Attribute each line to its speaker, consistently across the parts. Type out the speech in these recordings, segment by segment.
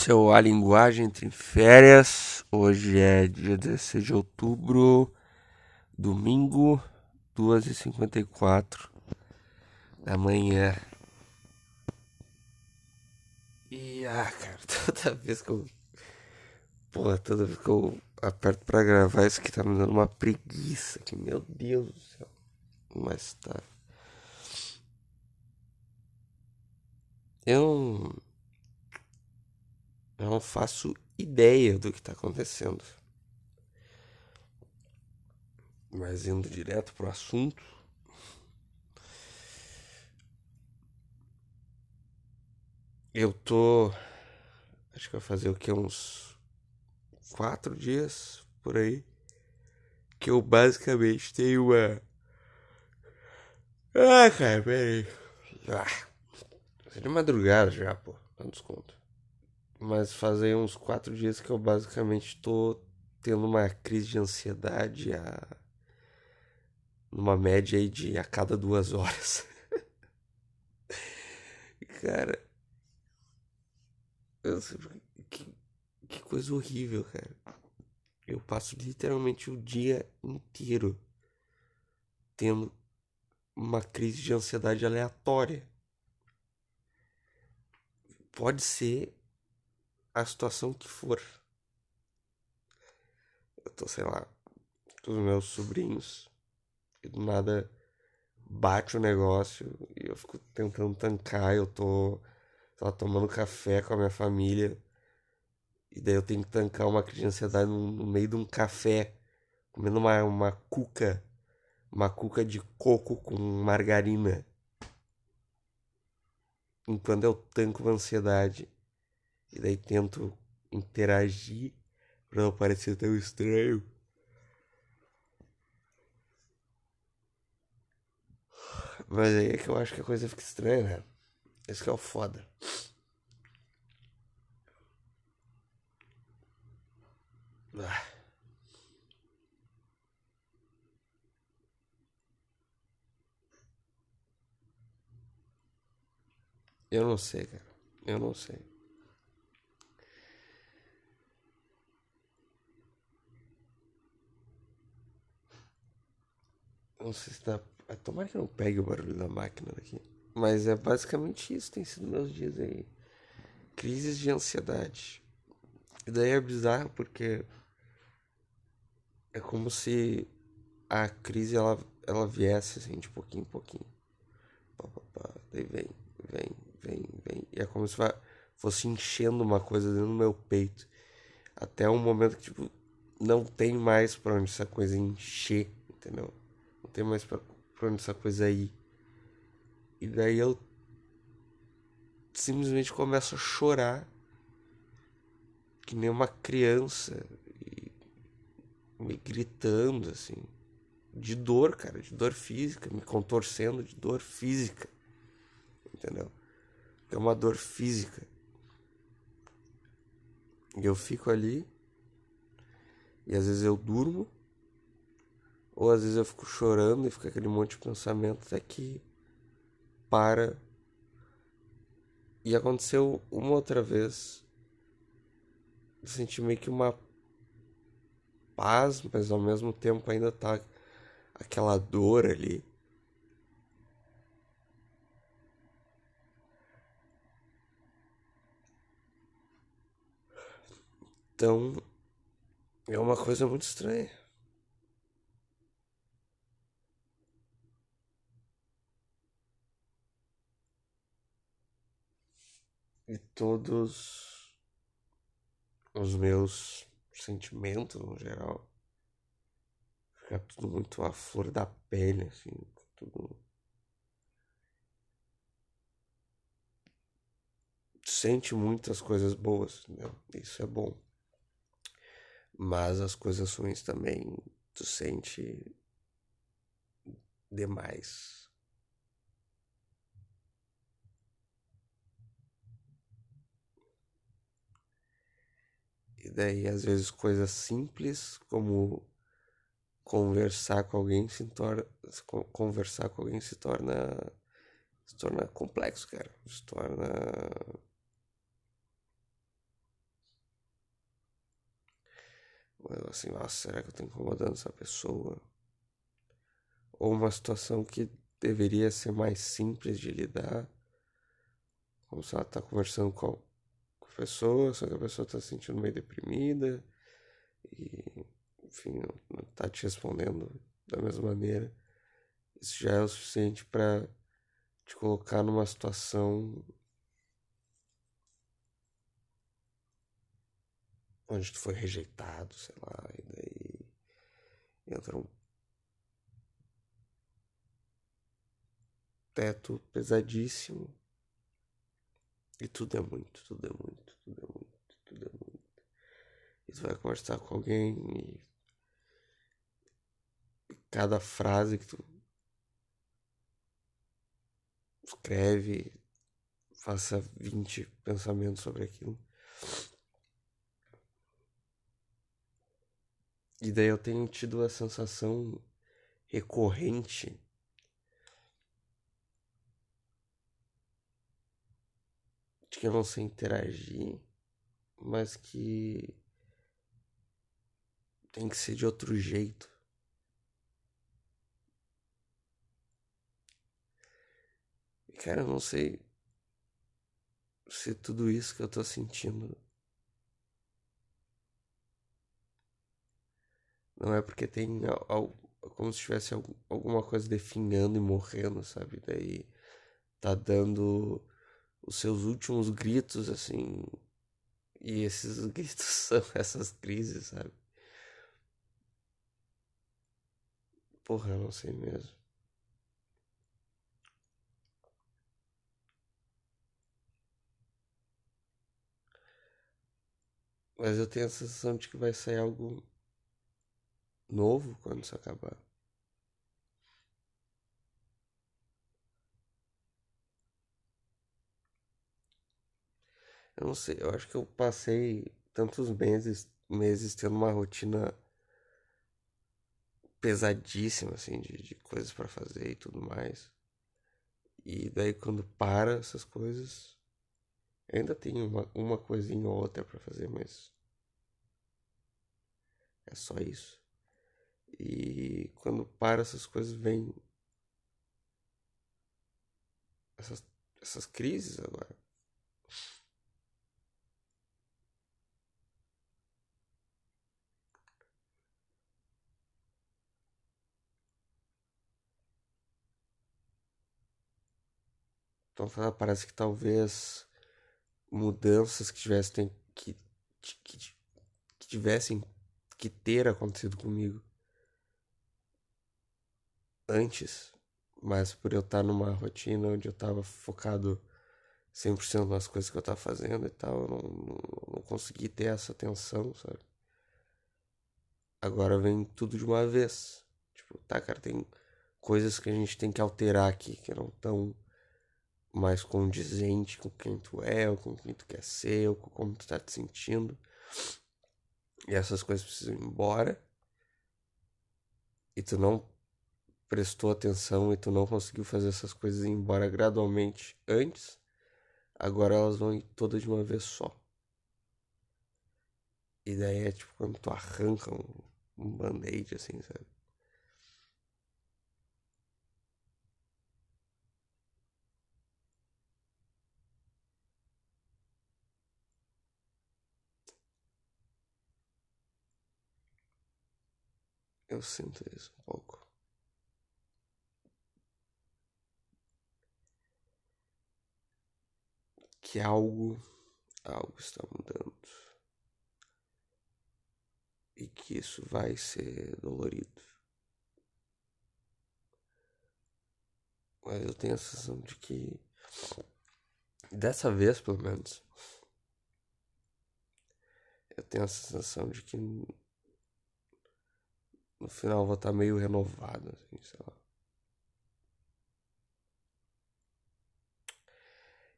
Speaker 1: seu A Linguagem entre Férias. Hoje é dia 16 de outubro, domingo, 2h54 da manhã. E, ah, cara, toda vez que eu. Porra, toda vez que eu aperto pra gravar, isso aqui tá me dando uma preguiça. Que, meu Deus do céu. Mas tá. Eu eu não faço ideia do que está acontecendo. Mas indo direto pro assunto. Eu tô. Acho que vai fazer o que? Uns quatro dias por aí. Que eu basicamente tenho uma. Ah, cara, peraí. Ah, é de madrugada já, pô. Um desconto. Mas fazem uns quatro dias que eu basicamente estou tendo uma crise de ansiedade a numa média aí de a cada duas horas. cara, que, que coisa horrível, cara. Eu passo literalmente o dia inteiro tendo uma crise de ansiedade aleatória. Pode ser a situação que for. Eu tô, sei lá, com os meus sobrinhos e do nada bate o negócio e eu fico tentando tancar, eu tô, lá, tomando café com a minha família e daí eu tenho que tancar uma crise de ansiedade no, no meio de um café, comendo uma, uma cuca, uma cuca de coco com margarina. Enquanto eu tanco uma ansiedade e daí tento interagir pra não parecer tão estranho. Mas aí é que eu acho que a coisa fica estranha, né? Esse que é o foda. Ah. Eu não sei, cara. Eu não sei. Não sei se dá. Ah, tomara que não pegue o barulho da máquina daqui. Mas é basicamente isso, tem sido meus dias aí. Crises de ansiedade. E daí é bizarro porque é como se a crise ela, ela viesse assim de pouquinho em pouquinho. Pá, pá, pá. Daí vem, vem, vem, vem. E é como se fosse enchendo uma coisa dentro do meu peito. Até um momento que tipo, não tem mais pra onde essa coisa encher, entendeu? Tem mais pra, onde essa coisa aí. E daí eu simplesmente começo a chorar. Que nem uma criança. E me gritando, assim. De dor, cara. De dor física. Me contorcendo de dor física. Entendeu? É uma dor física. E eu fico ali. E às vezes eu durmo. Ou às vezes eu fico chorando e fica aquele monte de pensamento até que para. E aconteceu uma outra vez. Eu senti meio que uma paz, mas ao mesmo tempo ainda tá aquela dor ali. Então, é uma coisa muito estranha. E todos os meus sentimentos no geral. Fica tudo muito à flor da pele, assim, tudo. Sente muitas coisas boas, entendeu? Isso é bom. Mas as coisas ruins também tu sente demais. né? E às vezes coisas simples como conversar com alguém se torna conversar com alguém se torna se torna complexo, cara. Se torna assim, nossa, será que eu estou incomodando essa pessoa? Ou uma situação que deveria ser mais simples de lidar, como se ela está conversando com pessoa, só que a pessoa tá se sentindo meio deprimida e, enfim, não, não tá te respondendo da mesma maneira. Isso já é o suficiente para te colocar numa situação onde tu foi rejeitado, sei lá, e daí entra um teto pesadíssimo. E tudo é muito, tudo é muito. E tu vai conversar com alguém e, cada frase que tu escreve, faça 20 pensamentos sobre aquilo. E daí eu tenho tido a sensação recorrente de que eu não sei interagir, mas que tem que ser de outro jeito. E cara, eu não sei se tudo isso que eu tô sentindo não é porque tem como se tivesse alguma coisa definhando e morrendo, sabe? Daí tá dando os seus últimos gritos, assim. E esses gritos são essas crises, sabe? Porra, não sei mesmo. Mas eu tenho a sensação de que vai sair algo novo quando isso acabar. Eu não sei, eu acho que eu passei tantos meses, meses tendo uma rotina pesadíssima, assim, de, de coisas para fazer e tudo mais. E daí quando para essas coisas, ainda tem uma, uma coisinha ou outra para fazer, mas é só isso. E quando para essas coisas, vem essas, essas crises agora. Então parece que talvez mudanças que tivessem que, que, que tivessem que ter acontecido comigo antes, mas por eu estar numa rotina onde eu estava focado 100% nas coisas que eu estava fazendo e tal, eu não, não, não consegui ter essa atenção, sabe? Agora vem tudo de uma vez. Tipo, tá, cara, tem coisas que a gente tem que alterar aqui que não estão mais condizente com quem tu é, ou com quem tu quer ser, ou com como tu tá te sentindo. E essas coisas precisam ir embora. E tu não prestou atenção e tu não conseguiu fazer essas coisas ir embora gradualmente antes, agora elas vão ir todas de uma vez só. E daí é tipo quando tu arranca um, um band-aid assim, sabe? Eu sinto isso um pouco. Que algo, algo está mudando. E que isso vai ser dolorido. Mas eu tenho a sensação de que, dessa vez pelo menos, eu tenho a sensação de que no final vou estar meio renovado, assim, sei lá.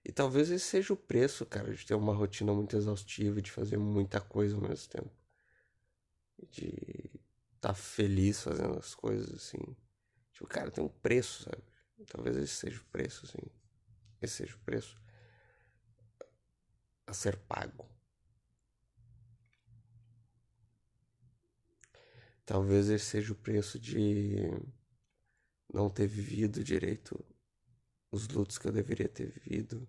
Speaker 1: E talvez esse seja o preço, cara, de ter uma rotina muito exaustiva de fazer muita coisa ao mesmo tempo. De estar tá feliz fazendo as coisas, assim. Tipo, cara, tem um preço, sabe? Talvez esse seja o preço, assim. Esse seja o preço a ser pago. Talvez esse seja o preço de não ter vivido direito os lutos que eu deveria ter vivido,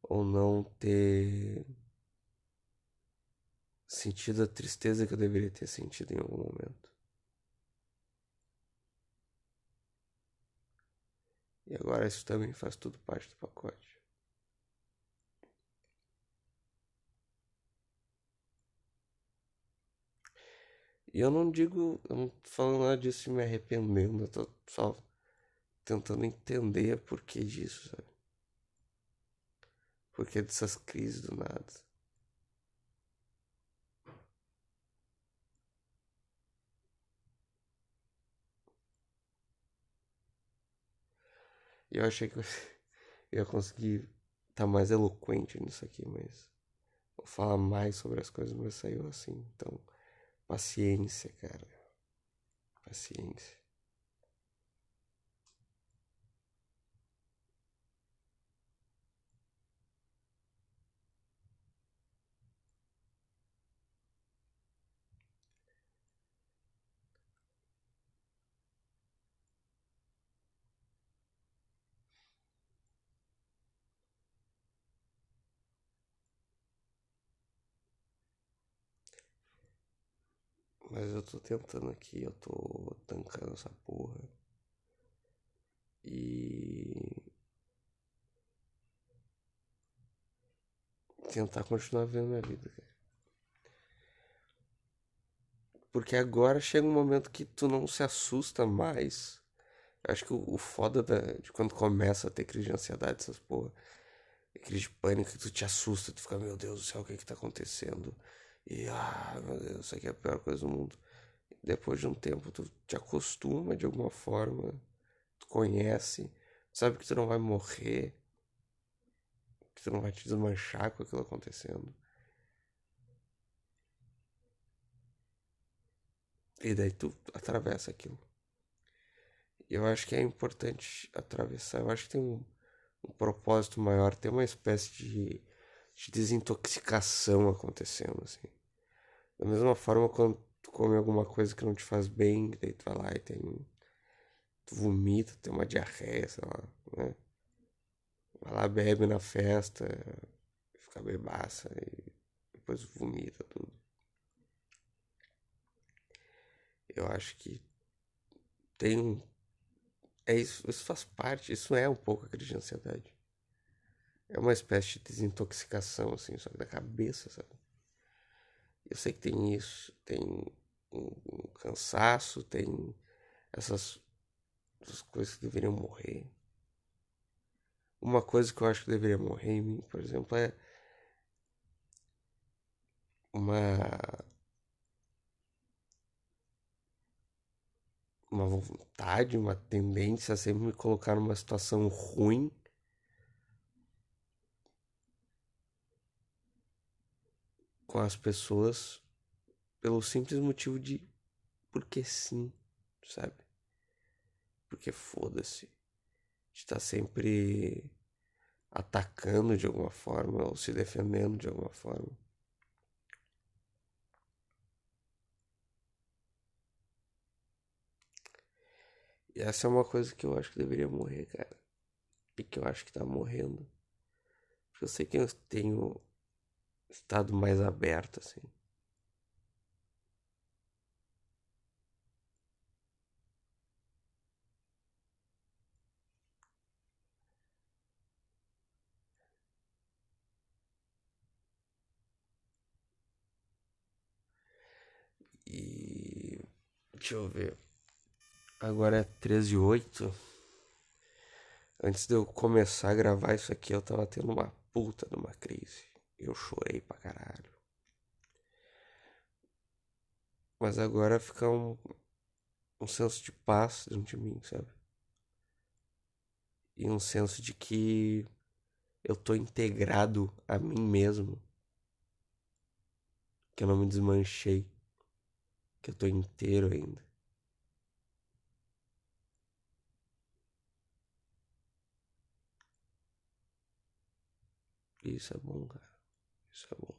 Speaker 1: ou não ter sentido a tristeza que eu deveria ter sentido em algum momento. E agora isso também faz tudo parte do pacote. E eu não digo, eu não tô falando nada disso me arrependendo, eu tô só tentando entender por que disso, sabe? Por que dessas crises do nada. Eu achei que eu ia conseguir estar tá mais eloquente nisso aqui, mas vou falar mais sobre as coisas, mas saiu assim. Então, paciência, cara. Paciência. Mas eu tô tentando aqui, eu tô tancando essa porra. E. Tentar continuar vendo minha vida, cara. Porque agora chega um momento que tu não se assusta mais. Eu acho que o, o foda da, de quando começa a ter crise de ansiedade, essas porra. Crise de pânico que tu te assusta, tu fica, meu Deus do céu, o que é que tá acontecendo? E, ah, meu Deus, isso aqui é a pior coisa do mundo. Depois de um tempo, tu te acostuma de alguma forma, tu conhece, sabe que tu não vai morrer, que tu não vai te desmanchar com aquilo acontecendo. E daí tu atravessa aquilo. Eu acho que é importante atravessar. Eu acho que tem um, um propósito maior, tem uma espécie de, de desintoxicação acontecendo, assim. Da mesma forma, quando tu come alguma coisa que não te faz bem, daí tu vai lá e tem. Tu vomita, tem uma diarreia, sei lá, né? Vai lá, bebe na festa, fica bebaça e depois vomita tudo. Eu acho que tem um. É isso, isso faz parte, isso é um pouco a crise de ansiedade. É uma espécie de desintoxicação, assim, só da cabeça, sabe? Eu sei que tem isso, tem um, cansaço, tem essas, essas coisas que deveriam morrer. Uma coisa que eu acho que deveria morrer em mim, por exemplo, é uma uma vontade, uma tendência a sempre me colocar numa situação ruim com as pessoas pelo simples motivo de porque sim, sabe? Porque foda-se. Está sempre atacando de alguma forma ou se defendendo de alguma forma. E essa é uma coisa que eu acho que deveria morrer, cara. E que eu acho que tá morrendo. Porque eu sei que eu tenho estado mais aberto, assim. E deixa eu ver. Agora é 13 e 8. Antes de eu começar a gravar isso aqui, eu tava tendo uma puta de uma crise. Eu chorei pra caralho. Mas agora fica um, um senso de paz dentro de mim, sabe? E um senso de que eu tô integrado a mim mesmo. Que eu não me desmanchei. Que eu tô inteiro ainda. Isso é bom, cara. So